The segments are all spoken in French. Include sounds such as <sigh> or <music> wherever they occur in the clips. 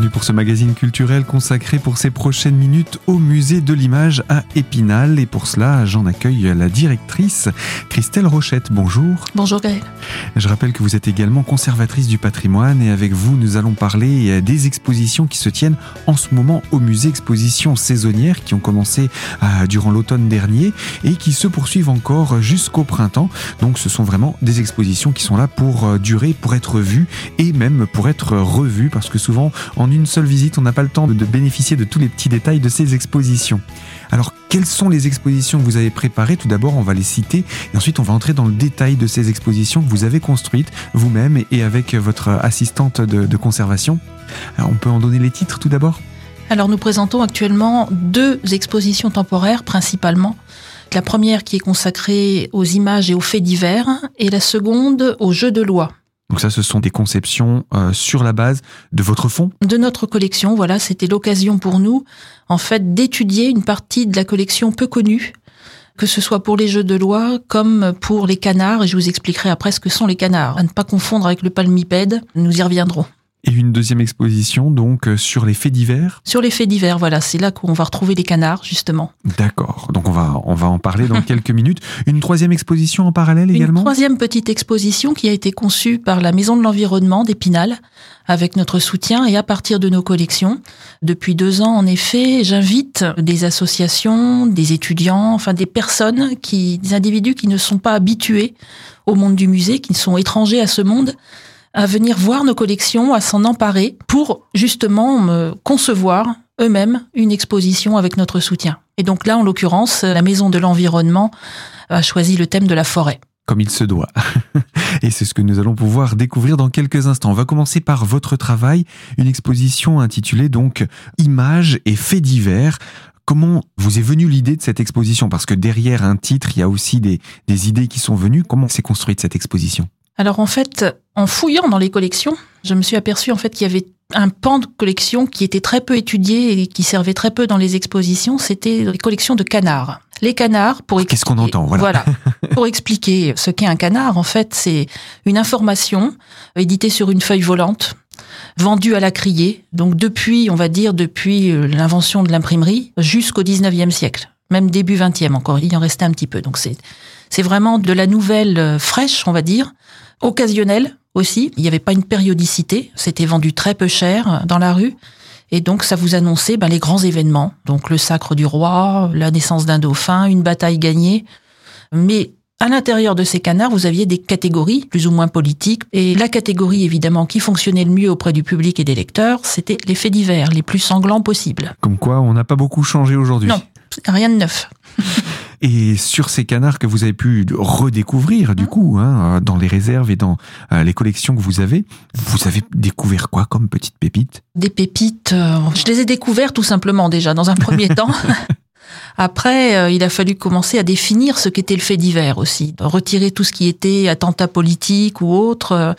Bienvenue pour ce magazine culturel consacré pour ces prochaines minutes au musée de l'image à Épinal. Et pour cela, j'en accueille la directrice Christelle Rochette. Bonjour. Bonjour Gaël. Je rappelle que vous êtes également conservatrice du patrimoine et avec vous, nous allons parler des expositions qui se tiennent en ce moment au musée, expositions saisonnières qui ont commencé euh, durant l'automne dernier et qui se poursuivent encore jusqu'au printemps. Donc ce sont vraiment des expositions qui sont là pour euh, durer, pour être vues et même pour être revues parce que souvent en une seule visite, on n'a pas le temps de bénéficier de tous les petits détails de ces expositions. Alors, quelles sont les expositions que vous avez préparées? Tout d'abord, on va les citer et ensuite on va entrer dans le détail de ces expositions que vous avez construites vous-même et avec votre assistante de, conservation. Alors, on peut en donner les titres tout d'abord? Alors, nous présentons actuellement deux expositions temporaires principalement. La première qui est consacrée aux images et aux faits divers et la seconde aux jeux de loi. Donc ça, ce sont des conceptions euh, sur la base de votre fonds De notre collection, voilà, c'était l'occasion pour nous, en fait, d'étudier une partie de la collection peu connue, que ce soit pour les jeux de loi comme pour les canards, et je vous expliquerai après ce que sont les canards, à ne pas confondre avec le palmipède, nous y reviendrons. Et une deuxième exposition, donc, euh, sur les faits divers Sur les faits divers, voilà, c'est là qu'on va retrouver les canards, justement. D'accord, donc on va, on va en parler dans <laughs> quelques minutes. Une troisième exposition en parallèle également? Une troisième petite exposition qui a été conçue par la Maison de l'Environnement d'Épinal, avec notre soutien et à partir de nos collections. Depuis deux ans, en effet, j'invite des associations, des étudiants, enfin des personnes, qui, des individus qui ne sont pas habitués au monde du musée, qui sont étrangers à ce monde, à venir voir nos collections, à s'en emparer pour justement concevoir eux-mêmes une exposition avec notre soutien. Et donc là, en l'occurrence, la Maison de l'Environnement a choisi le thème de la forêt. Comme il se doit. <laughs> Et c'est ce que nous allons pouvoir découvrir dans quelques instants. On va commencer par votre travail, une exposition intitulée donc Images et faits divers. Comment vous est venue l'idée de cette exposition? Parce que derrière un titre, il y a aussi des, des idées qui sont venues. Comment s'est construite cette exposition? Alors en fait, en fouillant dans les collections, je me suis aperçu en fait qu'il y avait un pan de collection qui était très peu étudié et qui servait très peu dans les expositions, c'était les collections de canards. Les canards, pour Qu'est-ce qu'on entend Voilà. <laughs> pour expliquer ce qu'est un canard, en fait, c'est une information éditée sur une feuille volante, vendue à la criée. Donc depuis, on va dire, depuis euh, l'invention de l'imprimerie jusqu'au 19e siècle. Même début 20e encore. Il en restait un petit peu. Donc c'est, c'est vraiment de la nouvelle euh, fraîche, on va dire, occasionnel aussi. Il n'y avait pas une périodicité. C'était vendu très peu cher dans la rue. Et donc, ça vous annonçait ben, les grands événements. Donc, le sacre du roi, la naissance d'un dauphin, une bataille gagnée. Mais à l'intérieur de ces canards, vous aviez des catégories plus ou moins politiques. Et la catégorie, évidemment, qui fonctionnait le mieux auprès du public et des lecteurs, c'était les faits divers, les plus sanglants possibles. Comme quoi, on n'a pas beaucoup changé aujourd'hui. Non, rien de neuf. <laughs> Et sur ces canards que vous avez pu redécouvrir, du coup, hein, dans les réserves et dans euh, les collections que vous avez, vous avez découvert quoi comme petites pépites? Des pépites, euh, je les ai découvertes tout simplement déjà dans un <laughs> premier temps. Après, euh, il a fallu commencer à définir ce qu'était le fait divers aussi, retirer tout ce qui était attentat politique ou autre.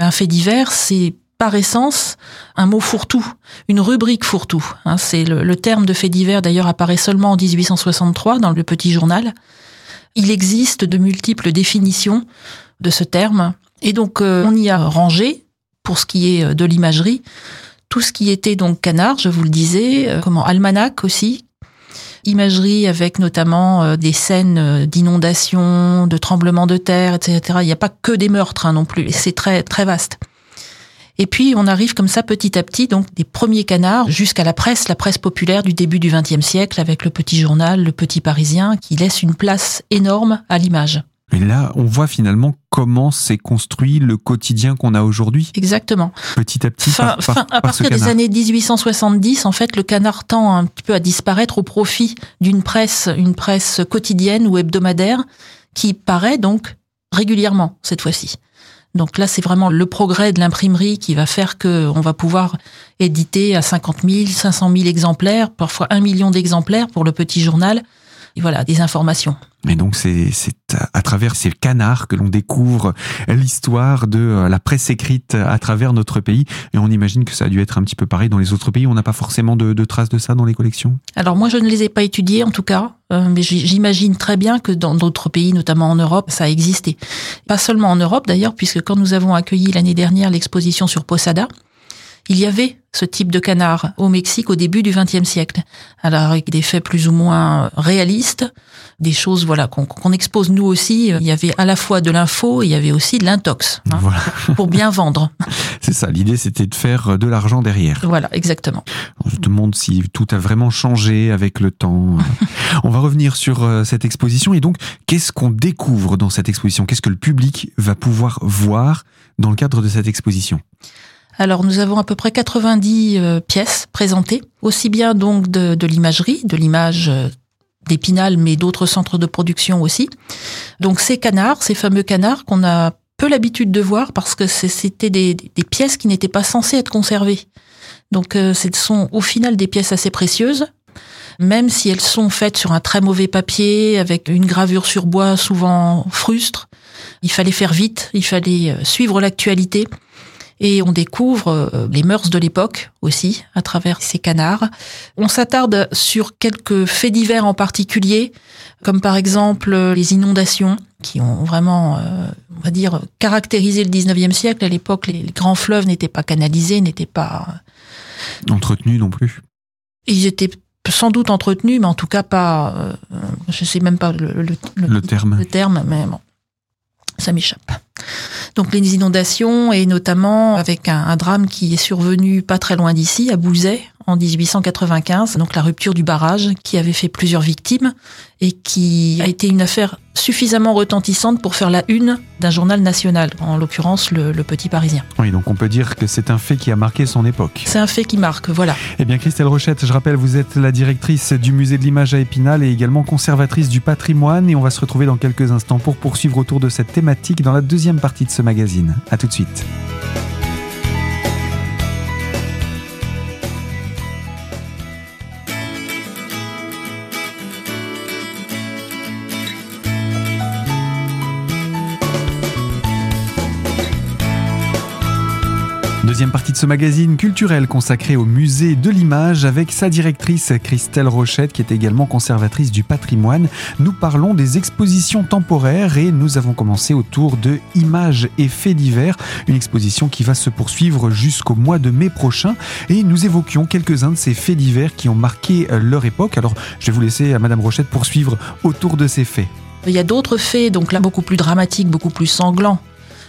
Un fait divers, c'est par essence un mot fourre-tout, une rubrique fourre-tout. Hein, c'est le, terme de fait divers d'ailleurs apparaît seulement en 1863 dans le Petit Journal. Il existe de multiples définitions de ce terme et donc euh, on y a rangé pour ce qui est euh, de l'imagerie tout ce qui était donc canard, je vous le disais, euh, comment almanach aussi, imagerie avec notamment des scènes d'inondations, de tremblements de terre, etc. Il n'y a pas que des meurtres hein, non plus, c'est très très vaste. Et puis on arrive comme ça petit à petit, donc des premiers canards jusqu'à la presse, la presse populaire du début du XXe siècle, avec le petit journal, le petit Parisien, qui laisse une place énorme à l'image. Et là, on voit finalement comment s'est construit le quotidien qu'on a aujourd'hui. Exactement. Petit à petit, fin, à partir des années 1870, en fait, le canard tend un petit peu à disparaître au profit d'une presse, une presse quotidienne ou hebdomadaire, qui paraît donc régulièrement cette fois-ci. Donc là, c'est vraiment le progrès de l'imprimerie qui va faire que on va pouvoir éditer à 50 000, 500 000 exemplaires, parfois un million d'exemplaires pour le petit journal. Et voilà, des informations. Et donc c'est à travers ces canards que l'on découvre l'histoire de euh, la presse écrite à travers notre pays. Et on imagine que ça a dû être un petit peu pareil dans les autres pays. On n'a pas forcément de, traces de ça dans les collections Alors moi, je ne les ai pas étudiées en tout cas. Euh, mais j'imagine très bien que dans d'autres pays, notamment en Europe, ça a existé. Pas seulement en Europe d'ailleurs, puisque quand nous avons accueilli l'année dernière l'exposition sur Posada, il y avait ce type de canard au Mexique au début du XXe siècle. Alors avec des faits plus ou moins réalistes, des choses voilà qu'on expose nous aussi. Il y avait à la fois de l'info, il y avait aussi de l'intox hein, voilà. pour bien vendre. <laughs> C'est ça. L'idée c'était de faire de l'argent derrière. Voilà, exactement. On se demande si tout a vraiment changé avec le temps. <laughs> On va revenir sur euh, cette exposition et donc qu'est-ce qu'on découvre dans cette exposition? Qu'est-ce que le public va pouvoir voir dans le cadre de cette exposition? Alors nous avons à peu près 90 euh, pièces présentées, aussi bien donc de, l'imagerie, de l'image euh, d'Épinal, mais d'autres centres de production aussi. Donc ces canards, ces fameux canards qu'on a peu l'habitude de voir parce que c'était des, des, pièces qui n'étaient pas censées être conservées. Donc euh, ce sont au final des pièces assez précieuses, même si elles sont faites sur un très mauvais papier, avec une gravure sur bois souvent frustre. Il fallait faire vite, il fallait suivre l'actualité. Et on découvre euh, les mœurs de l'époque aussi à travers ces canards. On s'attarde sur quelques faits divers en particulier, comme par exemple les inondations qui ont vraiment, euh, on va dire, caractérisé le 19e siècle. À l'époque, les grands fleuves n'étaient pas canalisés, n'étaient pas... Euh, entretenus non plus Ils étaient sans doute entretenus, mais en tout cas pas... je sais même pas le, le, le terme. Le terme, mais bon, ça m'échappe. Donc les inondations et notamment avec un, un, drame qui est survenu pas très loin d'ici, à Bouzet, en 1895, donc la rupture du barrage qui avait fait plusieurs victimes et qui a été une affaire suffisamment retentissante pour faire la une d'un journal national, en l'occurrence le, le, Petit Parisien. Oui, donc on peut dire que c'est un fait qui a marqué son époque. C'est un fait qui marque, voilà. Eh bien, Christelle Rochette, je rappelle, vous êtes la directrice du musée de l'image à Épinal et également conservatrice du patrimoine et on va se retrouver dans quelques instants pour poursuivre autour de cette thématique dans la deuxième partie de ce magazine. À tout de suite. Deuxième partie de ce magazine culturel consacré au musée de l'image avec sa directrice Christelle Rochette qui est également conservatrice du patrimoine. Nous parlons des expositions temporaires et nous avons commencé autour de Images et faits divers, une exposition qui va se poursuivre jusqu'au mois de mai prochain et nous évoquions quelques-uns de ces faits divers qui ont marqué leur époque. Alors je vais vous laisser à Madame Rochette poursuivre autour de ces faits. Il y a d'autres faits, donc là beaucoup plus dramatiques, beaucoup plus sanglants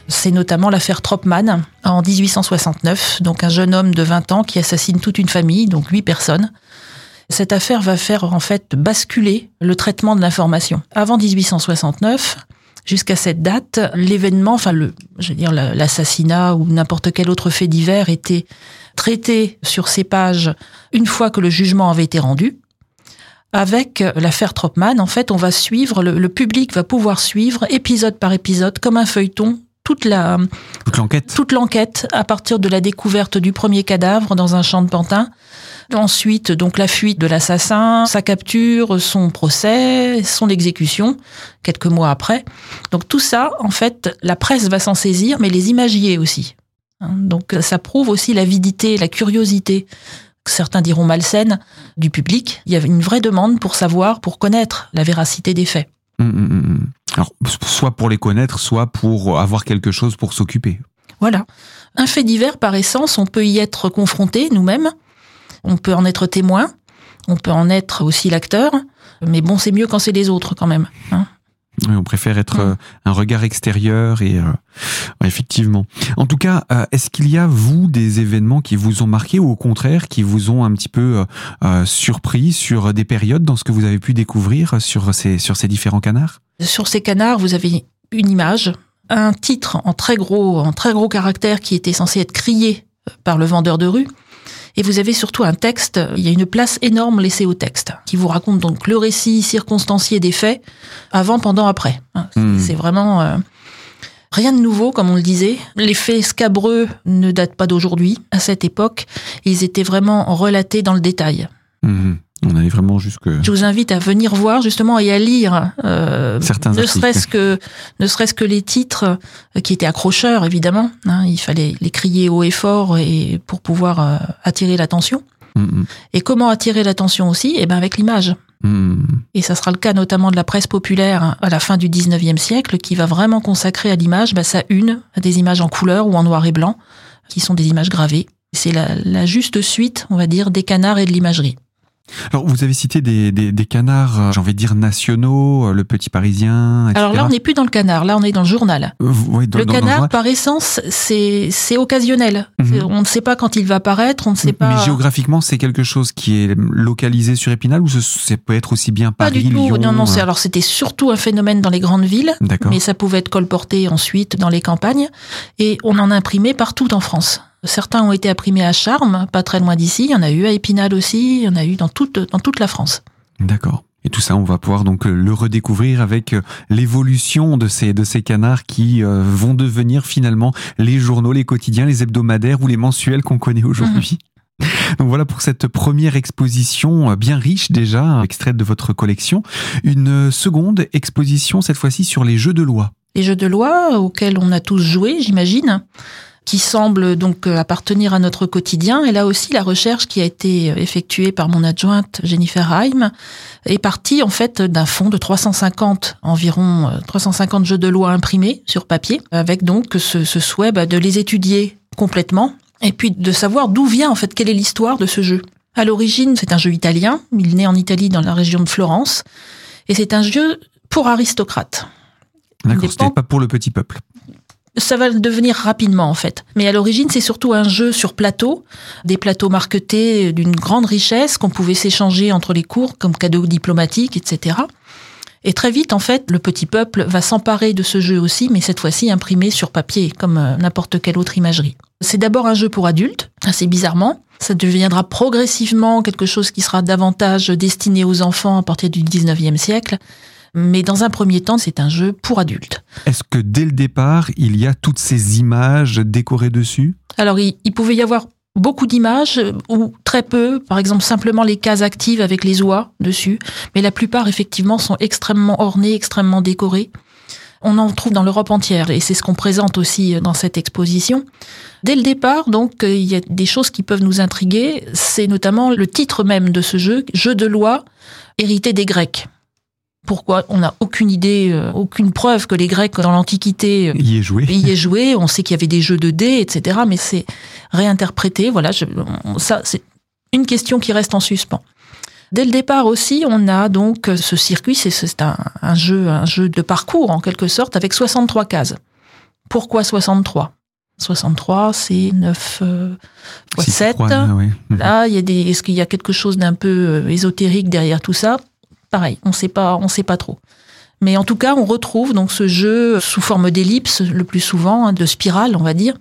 c'est notamment l'affaire Tropman en 1869, donc un jeune homme de 20 ans qui assassine toute une famille, donc huit personnes. Cette affaire va faire en fait basculer le traitement de l'information. Avant 1869, jusqu'à cette date, l'événement, enfin le, je veux dire l'assassinat ou n'importe quel autre fait divers était traité sur ces pages une fois que le jugement avait été rendu. Avec l'affaire Tropman, en fait, on va suivre, le public va pouvoir suivre épisode par épisode, comme un feuilleton, toute la toute l'enquête. toute l'enquête à partir de la découverte du premier cadavre dans un champ de pantin. Ensuite donc la fuite de l'assassin sa capture son procès son exécution quelques mois après. Donc tout ça en fait la presse va s'en saisir mais les imagiers aussi. Hein. donc ça prouve aussi l'avidité la curiosité certains diront malsaine du public. Il y avait une vraie demande pour savoir pour connaître la véracité des faits. Mmh, mmh, mmh. Alors, soit pour les connaître, soit pour avoir quelque chose pour s'occuper. Voilà. Un fait divers, par essence, on peut y être confronté nous-mêmes, on peut en être témoin, on peut en être aussi l'acteur, mais bon, c'est mieux quand c'est les autres quand même. Hein oui, on préfère être mmh. un regard extérieur et euh, effectivement. En tout cas, euh, est-ce qu'il y a vous des événements qui vous ont marqué ou au contraire qui vous ont un petit peu euh, surpris sur des périodes dans ce que vous avez pu découvrir sur ces sur ces différents canards? Sur ces canards, vous avez une image, un titre en très gros en très gros caractères qui était censé être crié par le vendeur de rue et vous avez surtout un texte, il y a une place énorme laissée au texte, qui vous raconte donc le récit circonstancié des faits, avant, pendant, après. Hein, hmm. C'est vraiment... Euh, rien de nouveau, comme on le disait. Les faits scabreux ne datent pas d'aujourd'hui. À cette époque, ils étaient vraiment relatés dans le détail. Hmm. On allait vraiment jusque. Je vous invite à venir voir justement et à lire euh, certains ne serait-ce que ne serait-ce que les titres euh, qui étaient accrocheurs évidemment. Hein, il fallait les crier haut et fort et pour pouvoir euh, attirer l'attention. Mm, mm. Et comment attirer l'attention aussi? Eh ben avec l'image. Mm. Et ça sera le cas notamment de la presse populaire à la fin du 19e siècle qui va vraiment consacrer à l'image bah, sa une, à des images en couleur ou en noir et blanc, qui sont des images gravées C'est la, la juste suite, on va dire, des canards et de l'imagerie. Alors, vous avez cité des, des, des canards, euh, j'ai envie de dire nationaux, euh, le Petit Parisien, etc. Alors là, on n'est plus dans le canard, là, on est dans le journal. Euh, oui, dans- le dans- canard, par essence, c'est c'est occasionnel. Mhm. On ne sait pas quand il va apparaître, on ne sait pas. Mais géographiquement, c'est quelque chose qui est localisé sur Épinal ou ça peut être aussi bien Pas Paris, du tout. Lyon non, non. c'est- euh, Alors, c'était surtout un phénomène dans les grandes villes, mais ça pouvait être colporté ensuite dans les campagnes. Et on en imprimait partout en France. Certains ont été imprimés à Charmes, pas très loin d'ici. Il y en a eu à Épinal aussi. Il y en a eu dans toute, dans toute la France. D'accord. Et tout ça, on va pouvoir donc euh, le redécouvrir avec euh, l'évolution de ces, de ces canards qui euh, vont devenir finalement les journaux, les quotidiens, les hebdomadaires ou les mensuels qu'on connaît aujourd'hui. <laughs> Donc voilà pour cette première exposition bien riche déjà, extraite de votre collection. Une seconde exposition, cette fois-ci sur les jeux de loi. les jeux de loi auxquels on a tous joué, j'imagine, qui semblent donc euh, appartenir à notre quotidien. Et là aussi, la recherche qui a été effectuée par mon adjointe Jennifer Heim est partie en fait d'un fonds de 350 environ euh, 350 jeux de loi imprimés sur papier, avec donc ce, ce souhait bah, de les étudier complètement et puis de savoir d'où vient en fait quelle est l'histoire de ce jeu. À l'origine, c'est un jeu italien. Il naît en Italie dans la région de Florence et c'est un jeu pour aristocrates. D'accord, c'était pas pour le petit peuple. Ça va le devenir rapidement en fait. Mais à l'origine, c'est surtout un jeu sur plateau, des plateaux marquetés d'une grande richesse qu'on pouvait s'échanger entre les cours comme cadeaux diplomatiques, etc. Et très vite, en fait, le petit peuple va s'emparer de ce jeu aussi, mais cette fois-ci imprimé sur papier, comme euh, n'importe quelle autre imagerie. C'est d'abord un jeu pour adultes, assez bizarrement. Ça deviendra progressivement quelque chose qui sera davantage destiné aux enfants à partir du 19e siècle. Mais dans un premier temps, c'est un jeu pour adultes. Est-ce que dès le départ, il y a toutes ces images décorées dessus? Alors, il, il pouvait y avoir beaucoup d'images euh, ou très peu, par exemple simplement les cases actives avec les oies dessus, mais la plupart effectivement sont extrêmement ornées, extrêmement décorées. On en trouve dans l'Europe entière et c'est ce qu'on présente aussi euh, dans cette exposition. Dès le départ, donc, euh, il y a des choses qui peuvent nous intriguer. C'est notamment le titre même de ce jeu, Jeu de loi hérité des Grecs. Pourquoi On n'a aucune idée, euh, aucune preuve que les Grecs dans l'Antiquité euh, Y est joué y est joué. On sait qu'il y avait des jeux de dés, etc. Mais c'est réinterprété. Voilà, je- on- ça, c'est une question qui reste en suspens. Dès le départ aussi, on a donc ce circuit, c'est- un, un jeu, un jeu de parcours en quelque sorte, avec 63 cases. Pourquoi 63 63, c'est 9 euh, fois Six, 7. trois, ah ouais. Mhm. Là, il y a des, est-ce qu'il y a quelque chose d'un peu euh, ésotérique derrière tout ça? Pareil, on sait pas, sait pas trop. Mais en tout cas, on retrouve donc ce jeu sous forme d'ellipse le plus souvent, hein, de spirale, on va dire.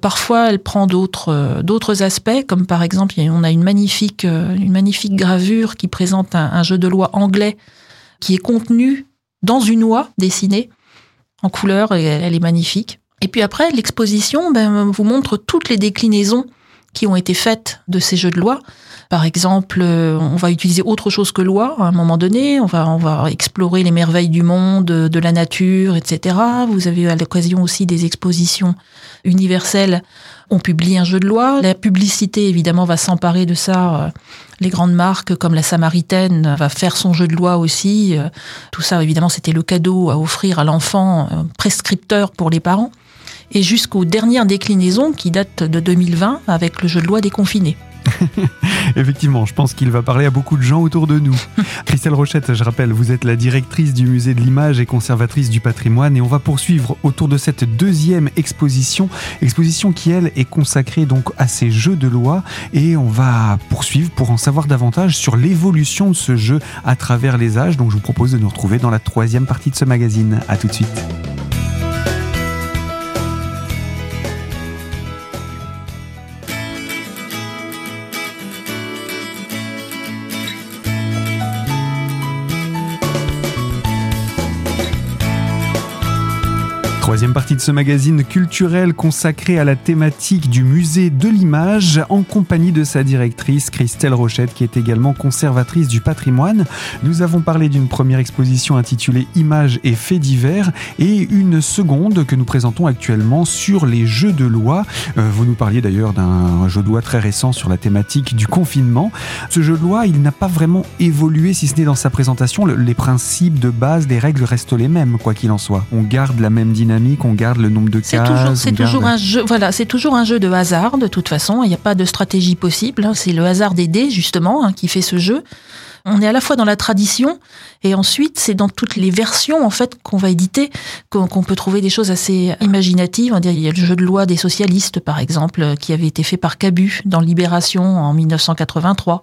Parfois, elle prend d'autres euh, aspects, comme par exemple, on a une magnifique euh, une magnifique gravure qui présente un, jeu de loi anglais qui est contenu dans une oie dessinée en couleur elle est magnifique. Et puis après, l'exposition ben, vous montre toutes les déclinaisons qui ont été faites de ces jeux de loi. Par exemple, euh, on va utiliser autre chose que loi à un moment donné. On va, on va explorer les merveilles du monde, de la nature, etc. Vous avez à l'occasion aussi des expositions universelles. On publie un jeu de loi. La publicité, évidemment, va s'emparer de ça. Euh, Les grandes marques comme la Samaritaine va faire son jeu de loi aussi. Euh, Tout ça, évidemment, c'était le cadeau à offrir à l'enfant, prescripteur pour les parents. Et jusqu'aux dernières déclinaisons qui datent de 2020 avec le jeu de loi déconfiné. <laughs> Effectivement, je pense qu'il va parler à beaucoup de gens autour de nous. <laughs> Christelle Rochette, je rappelle, vous êtes la directrice du musée de l'image et conservatrice du patrimoine et on va poursuivre autour de cette deuxième exposition, exposition qui elle est consacrée donc à ces jeux de loi et on va poursuivre pour en savoir davantage sur l'évolution de ce jeu à travers les âges. Donc je vous propose de nous retrouver dans la troisième partie de ce magazine. À tout de suite. Troisième partie de ce magazine culturel consacré à la thématique du musée de l'image en compagnie de sa directrice Christelle Rochette qui est également conservatrice du patrimoine. Nous avons parlé d'une première exposition intitulée Images et faits divers et une seconde que nous présentons actuellement sur les jeux de loi. Euh, vous nous parliez d'ailleurs d'un jeu de loi très récent sur la thématique du confinement. Ce jeu de loi, il n'a pas vraiment évolué si ce n'est dans sa présentation. Le- les principes de base, les règles restent les mêmes quoi qu'il en soit. On garde la même dynamique dynamique, on garde le nombre de C'est cases. toujours, c'est garde- toujours un jeu. Voilà, c'est toujours un jeu de hasard. De toute façon, il n'y a pas de stratégie possible. hein. C'est le hasard des dés justement hein, qui fait ce jeu. On est à la fois dans la tradition et ensuite c'est dans toutes les versions en fait qu'on va éditer qu'on peut trouver des choses assez imaginatives. Il y a le jeu de loi des socialistes par exemple euh, qui avait été fait par Cabu dans Libération en 1983.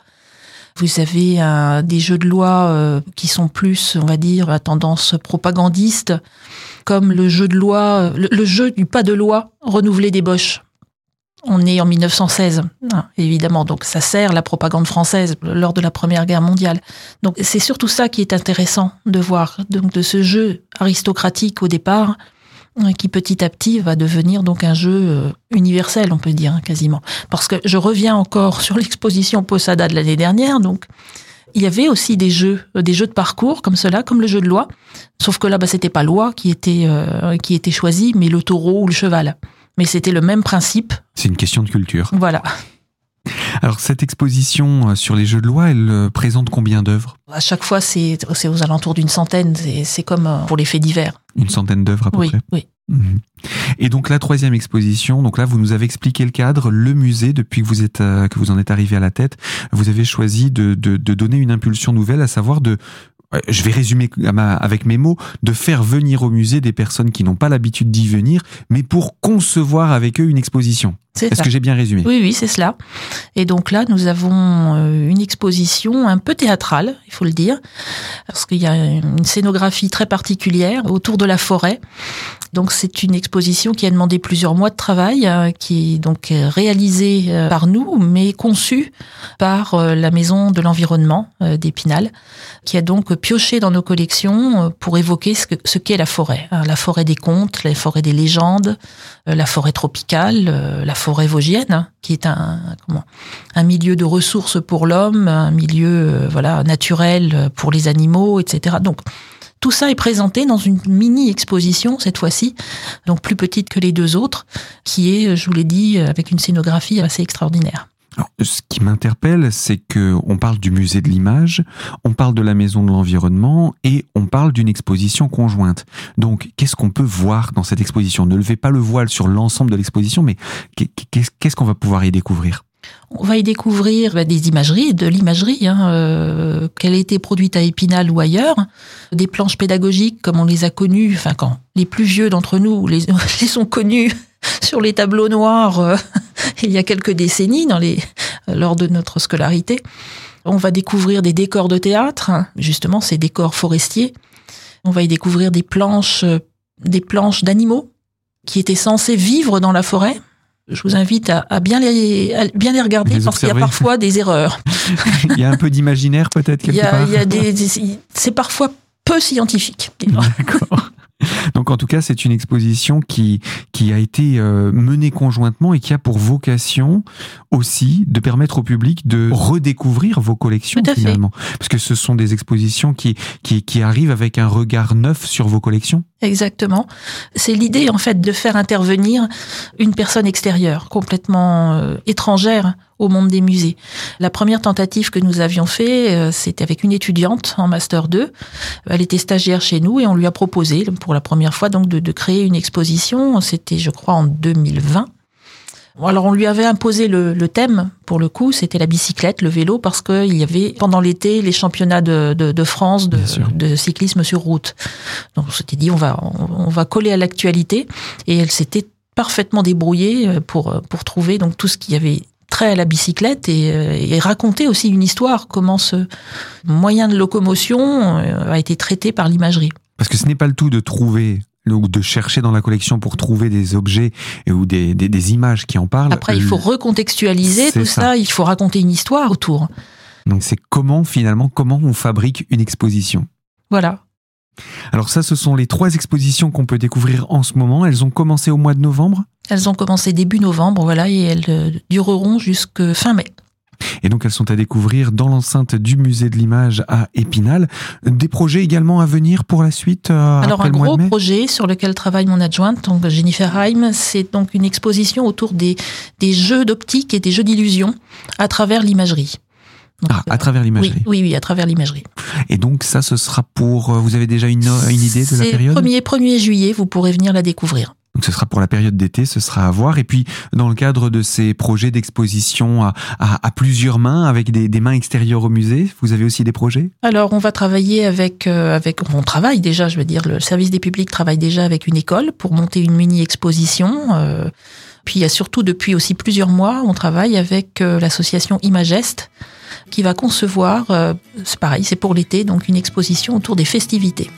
Vous avez euh, des jeux de loi euh, qui sont plus, on va dire, à tendance propagandiste, comme le jeu de loi, euh, jeu du pas de loi renouvelé des Boches. On est en 1916, hein, évidemment, donc ça sert la propagande française lors de la Première Guerre mondiale. Donc c'est surtout ça qui est intéressant de voir, donc de ce jeu aristocratique au départ, qui petit à petit va devenir donc un jeu euh, universel, on peut dire hein, quasiment. Parce que je reviens encore sur l'exposition Posada de l'année dernière, donc il y avait aussi des jeux, euh, des jeux de parcours comme cela, comme le jeu de loi. Sauf que là, bah, c'était pas loi qui était euh, qui était choisi, mais le taureau ou le cheval. Mais c'était le même principe. C'est une question de culture. Voilà. Alors cette exposition euh, sur les jeux de loi, elle euh, présente combien d'œuvres? À chaque fois, c'est aux alentours d'une centaine. C'est comme euh, pour les faits divers. Une centaine d'œuvres à peu Oui, près? oui. Mhm. Et donc la troisième exposition, donc là vous nous avez expliqué le cadre, le musée depuis que vous êtes que vous en êtes arrivé à la tête, vous avez choisi de, de, de donner une impulsion nouvelle, à savoir de je vais résumer avec mes mots, de faire venir au musée des personnes qui n'ont pas l'habitude d'y venir, mais pour concevoir avec eux une exposition. Est-ce que j'ai bien résumé? Oui, oui, c'est cela. Et donc là, nous avons euh, une exposition un peu théâtrale, il faut le dire, parce qu'il y a une scénographie très particulière autour de la forêt. Donc c'est une exposition qui a demandé plusieurs mois de travail, euh, qui est donc réalisée euh, par nous, mais conçue par la Maison de l'Environnement d'Épinal, qui a donc pioché dans nos collections pour évoquer ce que- ce qu'est la forêt. hein, La forêt des contes, la forêt des légendes, la forêt tropicale, la forêt vosgienne, hein, qui est un un milieu de ressources pour l'homme, un milieu euh, voilà naturel euh, pour les animaux, etc. Donc tout ça est présenté dans une mini exposition cette fois-ci, donc plus petite que les deux autres, qui est, je vous l'ai dit, avec une scénographie assez extraordinaire. Alors, ce qui m'interpelle, c'est que on parle du musée de l'image, on parle de la maison de l'environnement et on parle d'une exposition conjointe. Donc, qu'est-ce qu'on peut voir dans cette exposition? Ne levez pas le voile sur l'ensemble de l'exposition, mais qu'est- qu'est-ce qu'est-ce qu'on va pouvoir y découvrir? On va y découvrir bah, des imageries, de l'imagerie, hein, euh, qu'elle a été produite à Épinal ou ailleurs, des planches pédagogiques comme on les a connues, enfin quand les plus vieux d'entre nous les, <laughs> les ont connues <laughs> sur les tableaux noirs euh, <laughs> il y a quelques décennies dans les, lors de notre scolarité. On va découvrir des décors de théâtre, hein, justement ces décors forestiers. On va y découvrir des planches, euh, des planches d'animaux qui étaient censés vivre dans la forêt. Je vous invite à, à bien les, à bien les regarder Les parce qu'il y a parfois des erreurs. <laughs> Il y a un peu d'imaginaire peut-être Il quelque y a, part il y a des, des- c'est parfois peu scientifique. D'accord. <laughs> Donc en tout cas, c'est une exposition qui qui a été euh, menée conjointement et qui a pour vocation aussi de permettre au public de redécouvrir vos collections fait. finalement, parce que ce sont des expositions qui qui qui arrivent avec un regard neuf sur vos collections. Exactement. C'est l'idée en fait de faire intervenir une personne extérieure, complètement euh, étrangère au monde des musées. La première tentative que nous avions fait, euh, c'était avec une étudiante en master 2. Elle était stagiaire chez nous et on lui a proposé pour la première fois donc de, de créer une exposition. C'était, je crois, en 2020. Bon, Alors on lui avait imposé le, le thème pour le coup, c'était la bicyclette, le vélo, parce qu'il y avait pendant l'été les championnats de, de, de France de, cyclisme sur route. Donc on s'était dit on va on, on va coller à l'actualité et elle s'était parfaitement débrouillée euh, pour pour trouver donc tout ce qui avait trait à la bicyclette et, euh, et raconter aussi une histoire comment ce moyen de locomotion euh, a été traité par l'imagerie. Parce que ce n'est pas le tout de trouver ou de chercher dans la collection pour trouver des objets et- ou des, des, des images qui en parlent. Après il faut recontextualiser tout ça. ça, il faut raconter une histoire autour. Donc c'est comment finalement comment on fabrique une exposition? Voilà. Alors ça, ce sont les trois expositions qu'on peut découvrir en ce moment. Elles ont commencé au mois de novembre. Elles ont commencé début novembre, voilà, et elles euh, dureront jusque fin mai. Et donc elles sont à découvrir dans l'enceinte du musée de l'image à Épinal. Des projets également à venir pour la suite euh, Alors après un le mois gros de mai projet sur lequel travaille mon adjointe, donc Jennifer Heim, c'est donc une exposition autour des, des jeux d'optique et des jeux d'illusion à travers l'imagerie. Ah, à travers l'imagerie. Oui, oui, à travers l'imagerie. Et donc ça, ce sera pour. Vous avez déjà une, une idée de la période 1er, 1er juillet, vous pourrez venir la découvrir. Donc ce sera pour la période d'été, ce sera à voir. Et puis dans le cadre de ces projets d'exposition à, à, plusieurs mains, avec des, des, mains extérieures au musée, vous avez aussi des projets? Alors on va travailler avec, euh, avec, on travaille déjà, je veux dire, le service des publics travaille déjà avec une école pour monter une mini-exposition. Euh, puis il y a surtout depuis aussi plusieurs mois, on travaille avec euh, l'association Imageste qui va concevoir, c'est pareil, c'est pour l'été, donc une exposition autour des festivités.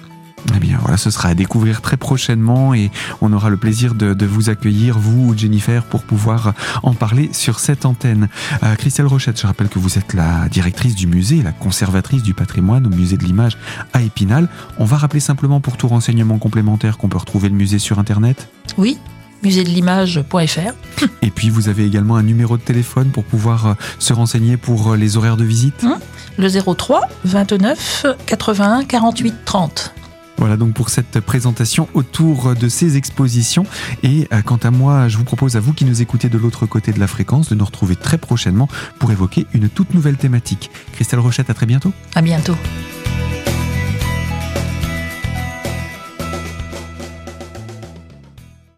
Eh bien voilà, ce sera à découvrir très prochainement et on aura le plaisir de, vous accueillir, vous Jennifer, pour pouvoir en parler sur cette antenne. Euh, Christelle Rochette, je rappelle que vous êtes la directrice du musée, la conservatrice du patrimoine au musée de l'image à Épinal. On va rappeler simplement pour tout renseignement complémentaire qu'on peut retrouver le musée sur Internet Oui, musédelimage.fr. <laughs> Et puis vous avez également un numéro de téléphone pour pouvoir euh, se renseigner pour euh, les horaires de visite hum, Le 03 29 81 48 30. Voilà donc pour cette présentation autour de ces expositions. Et euh, quant à moi, je vous propose à vous qui nous écoutez de l'autre côté de la fréquence de nous retrouver très prochainement pour évoquer une toute nouvelle thématique. Christelle Rochette, à très bientôt. À bientôt.